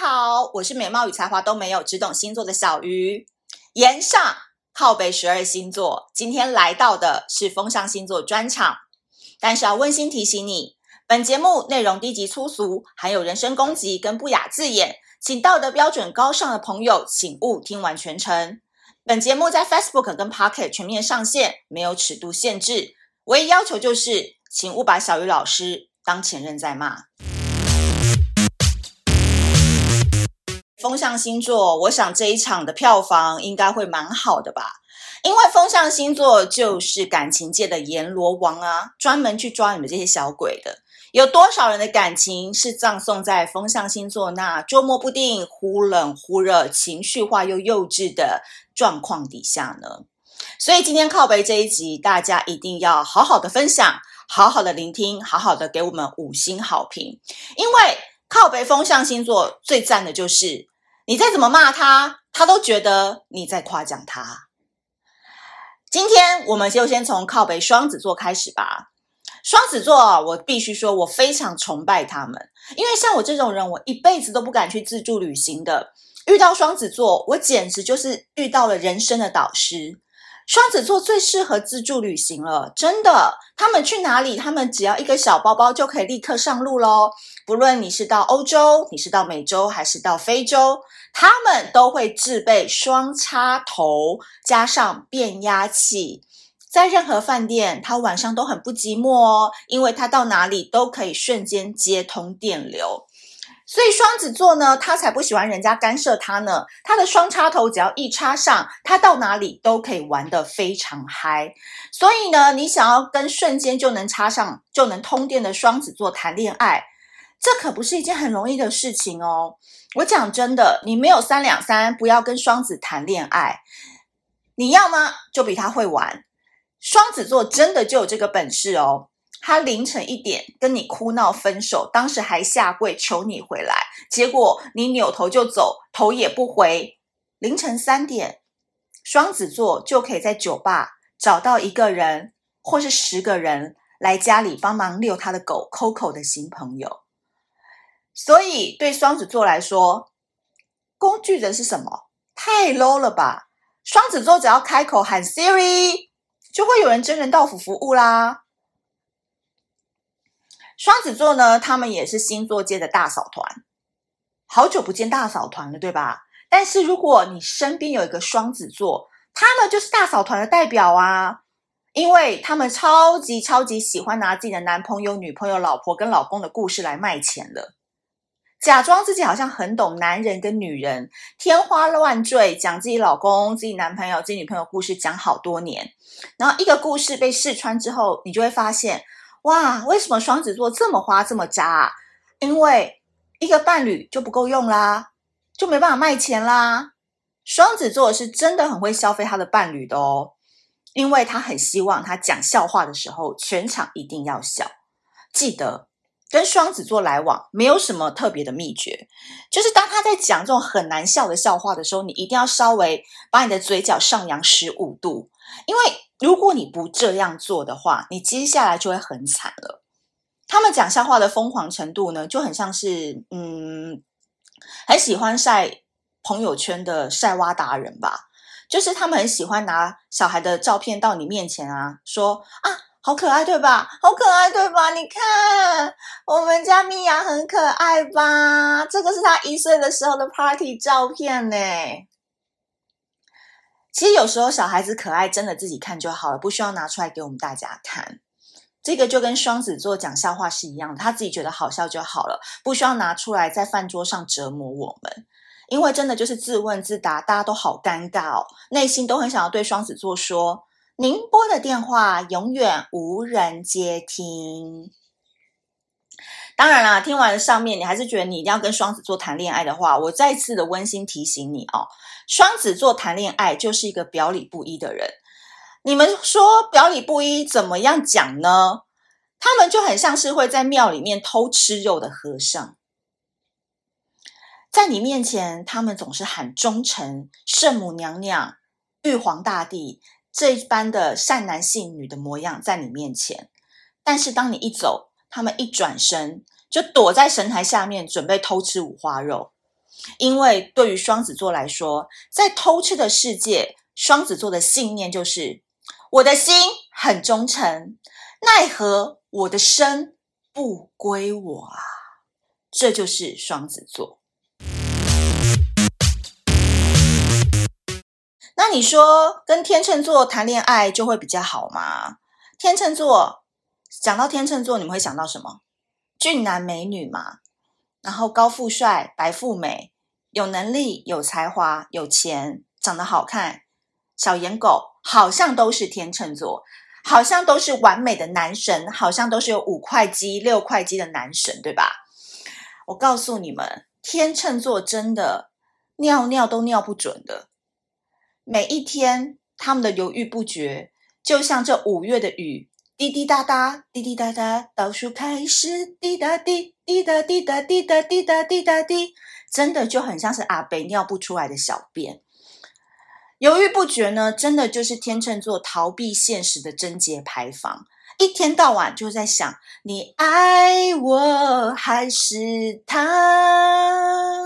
好，我是美貌与才华都没有，只懂星座的小鱼。炎上靠北十二星座，今天来到的是风象星座专场，但是要温馨提醒你，本节目内容低级粗俗，含有人身攻击跟不雅字眼，请道德标准高尚的朋友请勿听完全程。本节目在 Facebook 跟 Pocket 全面上线，没有尺度限制，唯一要求就是，请勿把小鱼老师当前任在骂。风象星座，我想这一场的票房应该会蛮好的吧？因为风象星座就是感情界的阎罗王啊，专门去抓你们这些小鬼的。有多少人的感情是葬送在风象星座那捉摸不定、忽冷忽热、情绪化又幼稚的状况底下呢？所以今天靠北这一集，大家一定要好好的分享，好好的聆听，好好的给我们五星好评，因为靠北风象星座最赞的就是。你再怎么骂他，他都觉得你在夸奖他。今天我们就先从靠北双子座开始吧。双子座，我必须说，我非常崇拜他们，因为像我这种人，我一辈子都不敢去自助旅行的。遇到双子座，我简直就是遇到了人生的导师。双子座最适合自助旅行了，真的。他们去哪里，他们只要一个小包包就可以立刻上路喽。不论你是到欧洲，你是到美洲，还是到非洲。他们都会自备双插头，加上变压器，在任何饭店，他晚上都很不寂寞哦，因为他到哪里都可以瞬间接通电流。所以双子座呢，他才不喜欢人家干涉他呢。他的双插头只要一插上，他到哪里都可以玩得非常嗨。所以呢，你想要跟瞬间就能插上、就能通电的双子座谈恋爱，这可不是一件很容易的事情哦。我讲真的，你没有三两三，不要跟双子谈恋爱。你要吗？就比他会玩。双子座真的就有这个本事哦。他凌晨一点跟你哭闹分手，当时还下跪求你回来，结果你扭头就走，头也不回。凌晨三点，双子座就可以在酒吧找到一个人，或是十个人来家里帮忙遛他的狗 Coco 的新朋友。所以，对双子座来说，工具人是什么？太 low 了吧！双子座只要开口喊 Siri，就会有人真人到府服务啦。双子座呢，他们也是星座界的大嫂团，好久不见大嫂团了，对吧？但是如果你身边有一个双子座，他们就是大嫂团的代表啊，因为他们超级超级喜欢拿自己的男朋友、女朋友、老婆跟老公的故事来卖钱了。假装自己好像很懂男人跟女人，天花乱坠讲自己老公、自己男朋友、自己女朋友故事，讲好多年。然后一个故事被试穿之后，你就会发现，哇，为什么双子座这么花这么渣啊？因为一个伴侣就不够用啦，就没办法卖钱啦。双子座是真的很会消费他的伴侣的哦，因为他很希望他讲笑话的时候，全场一定要笑。记得。跟双子座来往没有什么特别的秘诀，就是当他在讲这种很难笑的笑话的时候，你一定要稍微把你的嘴角上扬十五度，因为如果你不这样做的话，你接下来就会很惨了。他们讲笑话的疯狂程度呢，就很像是嗯，很喜欢晒朋友圈的晒娃达人吧，就是他们很喜欢拿小孩的照片到你面前啊，说啊。好可爱，对吧？好可爱，对吧？你看，我们家米娅很可爱吧？这个是她一岁的时候的 party 照片呢。其实有时候小孩子可爱，真的自己看就好了，不需要拿出来给我们大家看。这个就跟双子座讲笑话是一样的，他自己觉得好笑就好了，不需要拿出来在饭桌上折磨我们。因为真的就是自问自答，大家都好尴尬哦，内心都很想要对双子座说。您拨的电话永远无人接听。当然啦，听完了上面，你还是觉得你一定要跟双子座谈恋爱的话，我再次的温馨提醒你哦，双子座谈恋爱就是一个表里不一的人。你们说表里不一怎么样讲呢？他们就很像是会在庙里面偷吃肉的和尚，在你面前，他们总是喊忠诚、圣母娘娘、玉皇大帝。这一般的善男信女的模样在你面前，但是当你一走，他们一转身就躲在神台下面，准备偷吃五花肉。因为对于双子座来说，在偷吃的世界，双子座的信念就是：我的心很忠诚，奈何我的身不归我啊！这就是双子座。那你说跟天秤座谈恋爱就会比较好吗？天秤座，讲到天秤座，你们会想到什么？俊男美女嘛，然后高富帅、白富美，有能力、有才华、有钱，长得好看，小颜狗，好像都是天秤座，好像都是完美的男神，好像都是有五块肌、六块肌的男神，对吧？我告诉你们，天秤座真的尿尿都尿不准的。每一天，他们的犹豫不决，就像这五月的雨，滴滴答答，滴滴答答，倒数开始，滴答滴，滴答滴答滴答滴答滴答滴，真的就很像是阿北尿不出来的小便。犹豫不决呢，真的就是天秤座逃避现实的贞洁牌坊，一天到晚就在想，你爱我还是他？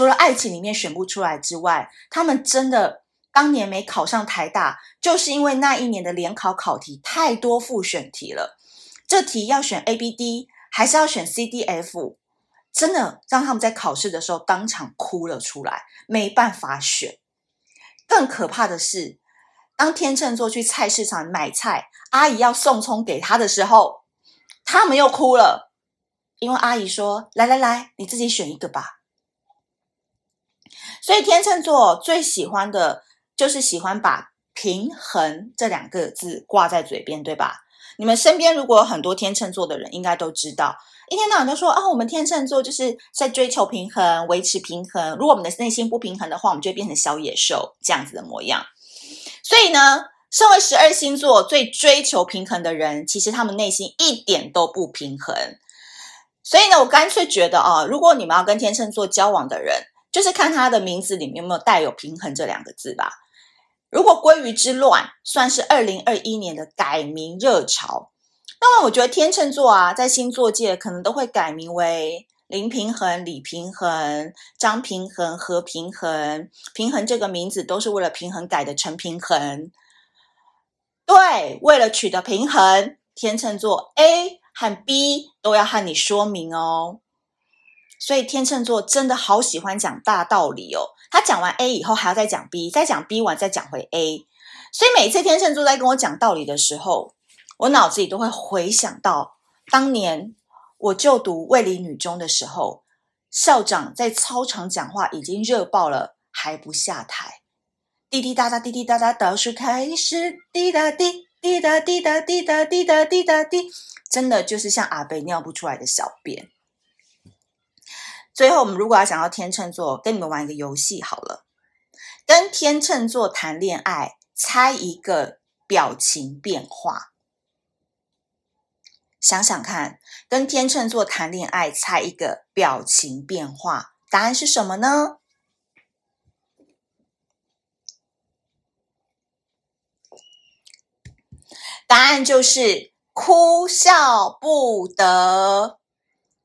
除了爱情里面选不出来之外，他们真的当年没考上台大，就是因为那一年的联考考题太多复选题了。这题要选 A、B、D，还是要选 C、D、F？真的让他们在考试的时候当场哭了出来，没办法选。更可怕的是，当天秤座去菜市场买菜，阿姨要送葱给他的时候，他们又哭了，因为阿姨说：“来来来，你自己选一个吧。”所以天秤座最喜欢的就是喜欢把平衡这两个字挂在嘴边，对吧？你们身边如果有很多天秤座的人，应该都知道，一天到晚都说啊，我们天秤座就是在追求平衡、维持平衡。如果我们的内心不平衡的话，我们就会变成小野兽这样子的模样。所以呢，身为十二星座最追求平衡的人，其实他们内心一点都不平衡。所以呢，我干脆觉得啊，如果你们要跟天秤座交往的人，就是看他的名字里面有没有带有“平衡”这两个字吧。如果鲑鱼之乱算是二零二一年的改名热潮，那么我觉得天秤座啊，在星座界可能都会改名为林平衡、李平衡、张平衡、何平衡。平衡这个名字都是为了平衡改的陈平衡。对，为了取得平衡，天秤座 A 和 B 都要和你说明哦。所以天秤座真的好喜欢讲大道理哦。他讲完 A 以后，还要再讲 B，再讲 B 完再讲回 A。所以每次天秤座在跟我讲道理的时候，我脑子里都会回想到当年我就读卫理女中的时候，校长在操场讲话已经热爆了，还不下台。滴滴答答，滴滴答答，倒数开始，滴答滴，滴答滴答滴答滴答滴答滴，真的就是像阿北尿不出来的小便。最后，我们如果要想要天秤座，跟你们玩一个游戏好了。跟天秤座谈恋爱，猜一个表情变化。想想看，跟天秤座谈恋爱，猜一个表情变化，答案是什么呢？答案就是哭笑不得。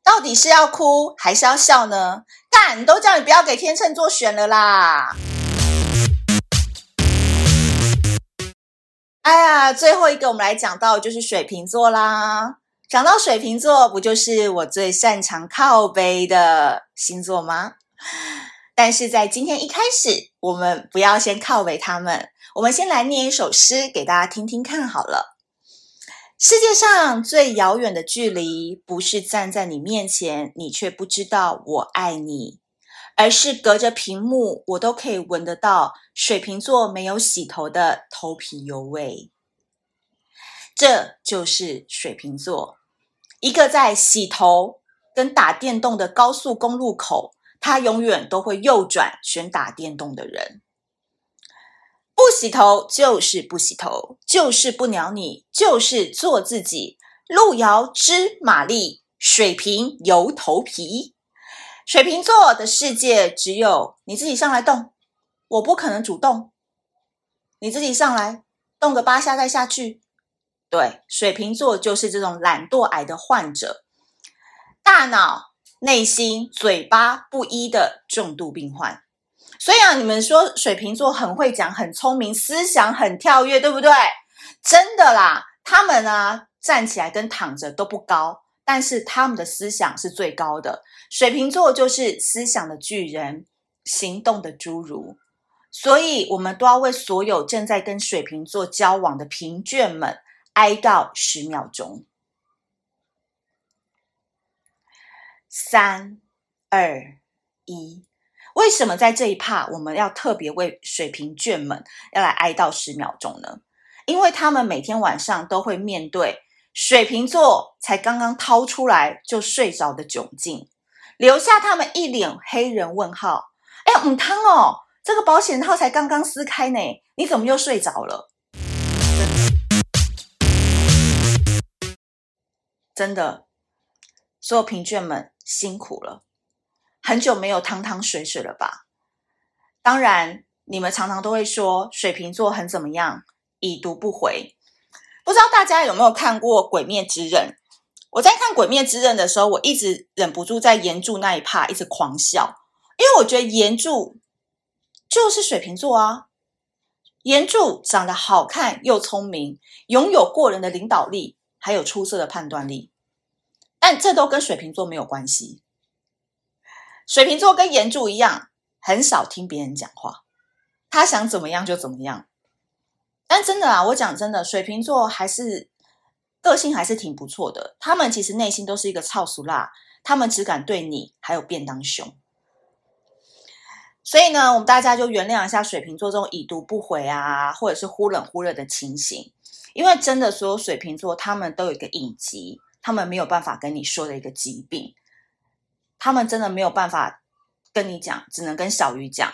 到底是要哭还是要笑呢？干，都叫你不要给天秤座选了啦！哎呀，最后一个我们来讲到就是水瓶座啦。讲到水瓶座，不就是我最擅长靠背的星座吗？但是在今天一开始，我们不要先靠背他们，我们先来念一首诗给大家听听看好了。世界上最遥远的距离，不是站在你面前，你却不知道我爱你，而是隔着屏幕，我都可以闻得到水瓶座没有洗头的头皮油味。这就是水瓶座，一个在洗头跟打电动的高速公路口，他永远都会右转选打电动的人。不洗头就是不洗头，就是不鸟你，就是做自己。路遥知马力，水瓶油头皮。水瓶座的世界只有你自己上来动，我不可能主动。你自己上来动个八下再下去。对，水瓶座就是这种懒惰癌的患者，大脑内心嘴巴不一的重度病患。所以啊，你们说水瓶座很会讲、很聪明、思想很跳跃，对不对？真的啦，他们啊站起来跟躺着都不高，但是他们的思想是最高的。水瓶座就是思想的巨人，行动的侏儒。所以，我们都要为所有正在跟水瓶座交往的贫倦们哀悼十秒钟。三、二、一。为什么在这一趴我们要特别为水瓶眷们要来哀悼十秒钟呢？因为他们每天晚上都会面对水瓶座才刚刚掏出来就睡着的窘境，留下他们一脸黑人问号。哎呀，母汤哦！这个保险套才刚刚撕开呢，你怎么又睡着了？真的，所有贫倦们辛苦了，很久没有汤汤水水了吧？当然，你们常常都会说水瓶座很怎么样，已读不回。不知道大家有没有看过《鬼灭之刃》？我在看《鬼灭之刃》的时候，我一直忍不住在炎柱那一趴一直狂笑，因为我觉得炎柱。就是水瓶座啊，炎柱长得好看又聪明，拥有过人的领导力，还有出色的判断力，但这都跟水瓶座没有关系。水瓶座跟炎柱一样，很少听别人讲话，他想怎么样就怎么样。但真的啊，我讲真的，水瓶座还是个性还是挺不错的。他们其实内心都是一个臭俗辣，他们只敢对你还有便当熊。所以呢，我们大家就原谅一下水瓶座这种已读不回啊，或者是忽冷忽热的情形，因为真的所有水瓶座他们都有一个隐疾，他们没有办法跟你说的一个疾病，他们真的没有办法跟你讲，只能跟小鱼讲，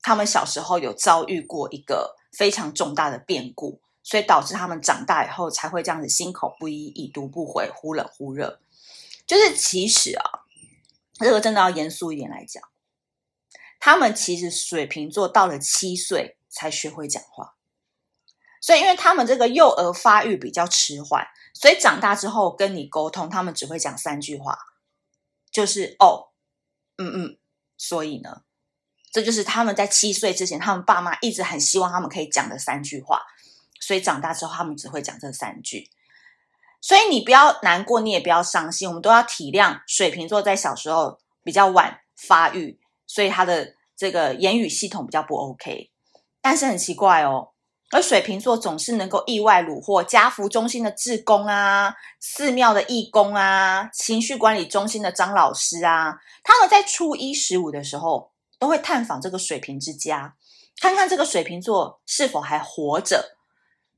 他们小时候有遭遇过一个非常重大的变故，所以导致他们长大以后才会这样子心口不一、已读不回、忽冷忽热。就是其实啊，这个真的要严肃一点来讲。他们其实水瓶座到了七岁才学会讲话，所以因为他们这个幼儿发育比较迟缓，所以长大之后跟你沟通，他们只会讲三句话，就是哦，嗯嗯，所以呢，这就是他们在七岁之前，他们爸妈一直很希望他们可以讲的三句话，所以长大之后他们只会讲这三句。所以你不要难过，你也不要伤心，我们都要体谅水瓶座在小时候比较晚发育。所以他的这个言语系统比较不 OK，但是很奇怪哦，而水瓶座总是能够意外虏获家福中心的志工啊、寺庙的义工啊、情绪管理中心的张老师啊，他们在初一十五的时候都会探访这个水瓶之家，看看这个水瓶座是否还活着，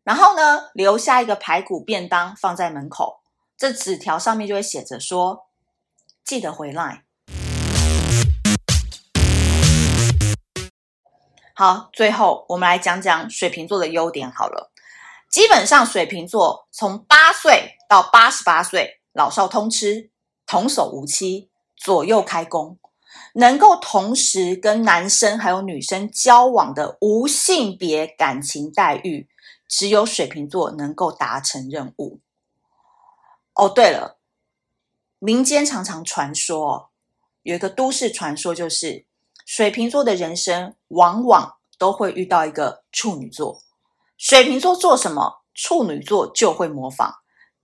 然后呢，留下一个排骨便当放在门口，这纸条上面就会写着说：“记得回来。”好，最后我们来讲讲水瓶座的优点好了。基本上，水瓶座从八岁到八十八岁，老少通吃，童叟无欺，左右开弓，能够同时跟男生还有女生交往的无性别感情待遇，只有水瓶座能够达成任务。哦，对了，民间常常传说，有一个都市传说就是。水瓶座的人生往往都会遇到一个处女座，水瓶座做什么，处女座就会模仿，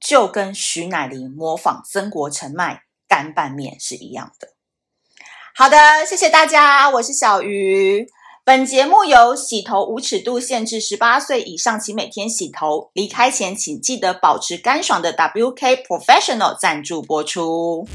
就跟徐乃麟模仿曾国成卖干拌面是一样的。好的，谢谢大家，我是小鱼。本节目由洗头无尺度限制十八岁以上，请每天洗头，离开前请记得保持干爽的 WK Professional 赞助播出。